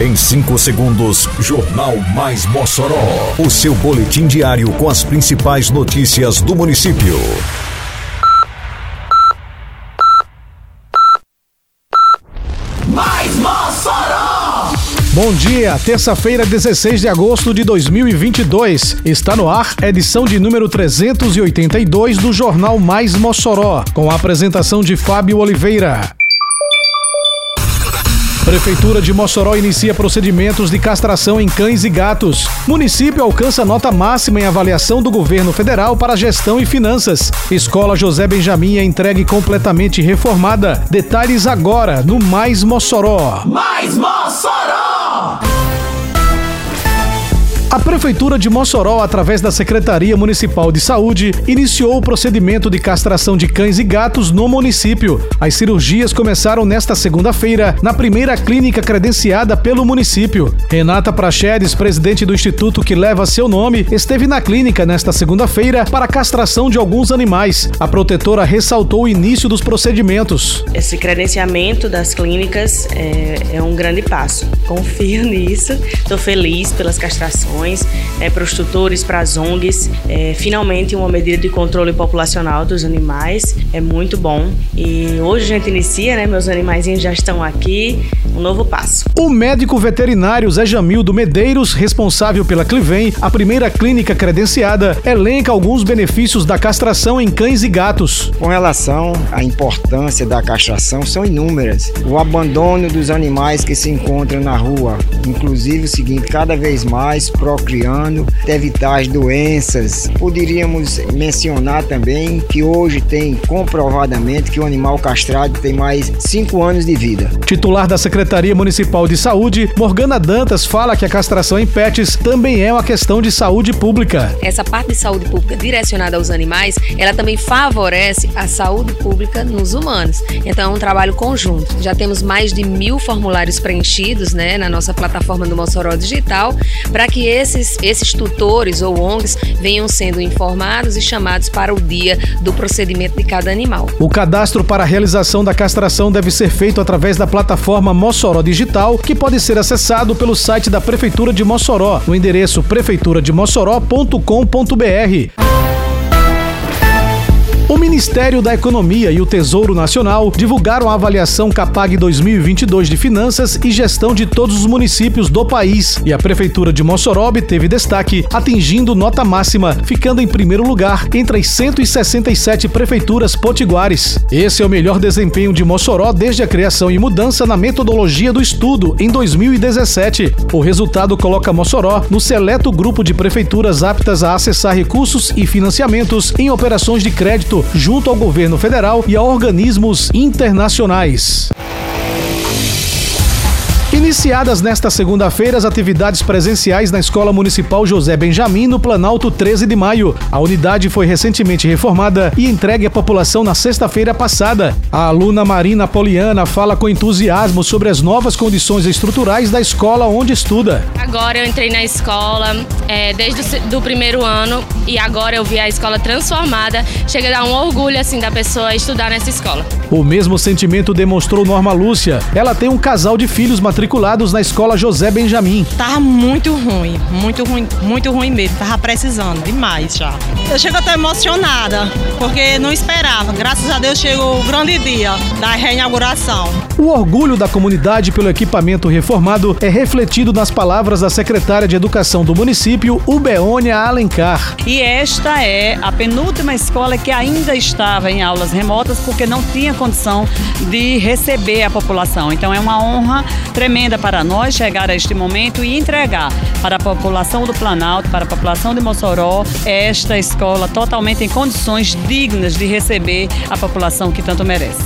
Em 5 segundos, Jornal Mais Mossoró. O seu boletim diário com as principais notícias do município. Mais Mossoró! Bom dia, terça-feira, 16 de agosto de 2022. Está no ar, edição de número 382 do Jornal Mais Mossoró, com a apresentação de Fábio Oliveira. Prefeitura de Mossoró inicia procedimentos de castração em cães e gatos. Município alcança nota máxima em avaliação do governo federal para gestão e finanças. Escola José Benjamin é entregue completamente reformada. Detalhes agora no Mais Mossoró. Mais Mossoró! A Prefeitura de Mossoró, através da Secretaria Municipal de Saúde, iniciou o procedimento de castração de cães e gatos no município. As cirurgias começaram nesta segunda-feira, na primeira clínica credenciada pelo município. Renata Prachedes, presidente do instituto que leva seu nome, esteve na clínica nesta segunda-feira para castração de alguns animais. A protetora ressaltou o início dos procedimentos. Esse credenciamento das clínicas é, é um grande passo. Confio nisso, estou feliz pelas castrações é, para os tutores, para as ONGs. É, finalmente, uma medida de controle populacional dos animais é muito bom. E hoje a gente inicia, né? Meus animaizinhos já estão aqui. Um novo passo. O médico veterinário Zé Jamildo Medeiros, responsável pela Clivem, a primeira clínica credenciada, elenca alguns benefícios da castração em cães e gatos. Com relação à importância da castração, são inúmeras. O abandono dos animais que se encontram na rua, inclusive o seguinte, cada vez mais procriando, evitar as doenças. Poderíamos mencionar também que hoje tem comprovadamente que o animal castrado tem mais 5 anos de vida. Titular da Secretaria Municipal de Saúde, Morgana Dantas fala que a castração em pets também é uma questão de saúde pública. Essa parte de saúde pública direcionada aos animais, ela também favorece a saúde pública nos humanos. Então é um trabalho conjunto. Já temos mais de mil formulários preenchidos né, na nossa plataforma do Mossoró Digital para que esses, esses tutores ou ONGs venham sendo informados e chamados para o dia do procedimento de cada animal. O cadastro para a realização da castração deve ser feito através da plataforma Mossoró Digital, que pode ser acessado pelo site da Prefeitura de Mossoró, no endereço prefeiturademossoró.com.br. Ministério da Economia e o Tesouro Nacional divulgaram a avaliação Capag 2022 de finanças e gestão de todos os municípios do país. E a Prefeitura de Mossoró teve destaque, atingindo nota máxima, ficando em primeiro lugar entre as 167 prefeituras potiguares. Esse é o melhor desempenho de Mossoró desde a criação e mudança na metodologia do estudo em 2017. O resultado coloca Mossoró no seleto grupo de prefeituras aptas a acessar recursos e financiamentos em operações de crédito junto ao governo federal e a organismos internacionais. Iniciadas nesta segunda-feira as atividades presenciais na Escola Municipal José Benjamin, no Planalto 13 de maio. A unidade foi recentemente reformada e entregue à população na sexta-feira passada. A aluna Marina Poliana fala com entusiasmo sobre as novas condições estruturais da escola onde estuda. Agora eu entrei na escola é, desde o do primeiro ano e agora eu vi a escola transformada. Chega a dar um orgulho assim da pessoa estudar nessa escola. O mesmo sentimento demonstrou Norma Lúcia. Ela tem um casal de filhos matriculados na escola José Benjamin. Tava muito ruim, muito ruim, muito ruim mesmo. Tava precisando demais já. Eu chego até emocionada, porque não esperava. Graças a Deus chegou o grande dia da reinauguração. O orgulho da comunidade pelo equipamento reformado é refletido nas palavras da secretária de Educação do município, Ubeônia Alencar. E esta é a penúltima escola que ainda estava em aulas remotas porque não tinha condição de receber a população. Então é uma honra tremenda para nós chegar a este momento e entregar para a população do Planalto, para a população de Mossoró, esta escola totalmente em condições dignas de receber a população que tanto merece.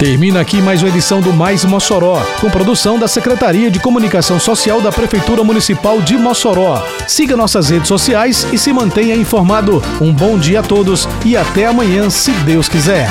Termina aqui mais uma edição do Mais Mossoró, com produção da Secretaria de Comunicação Social da Prefeitura Municipal de Mossoró. Siga nossas redes sociais e se mantenha informado. Um bom dia a todos e até amanhã, se Deus quiser.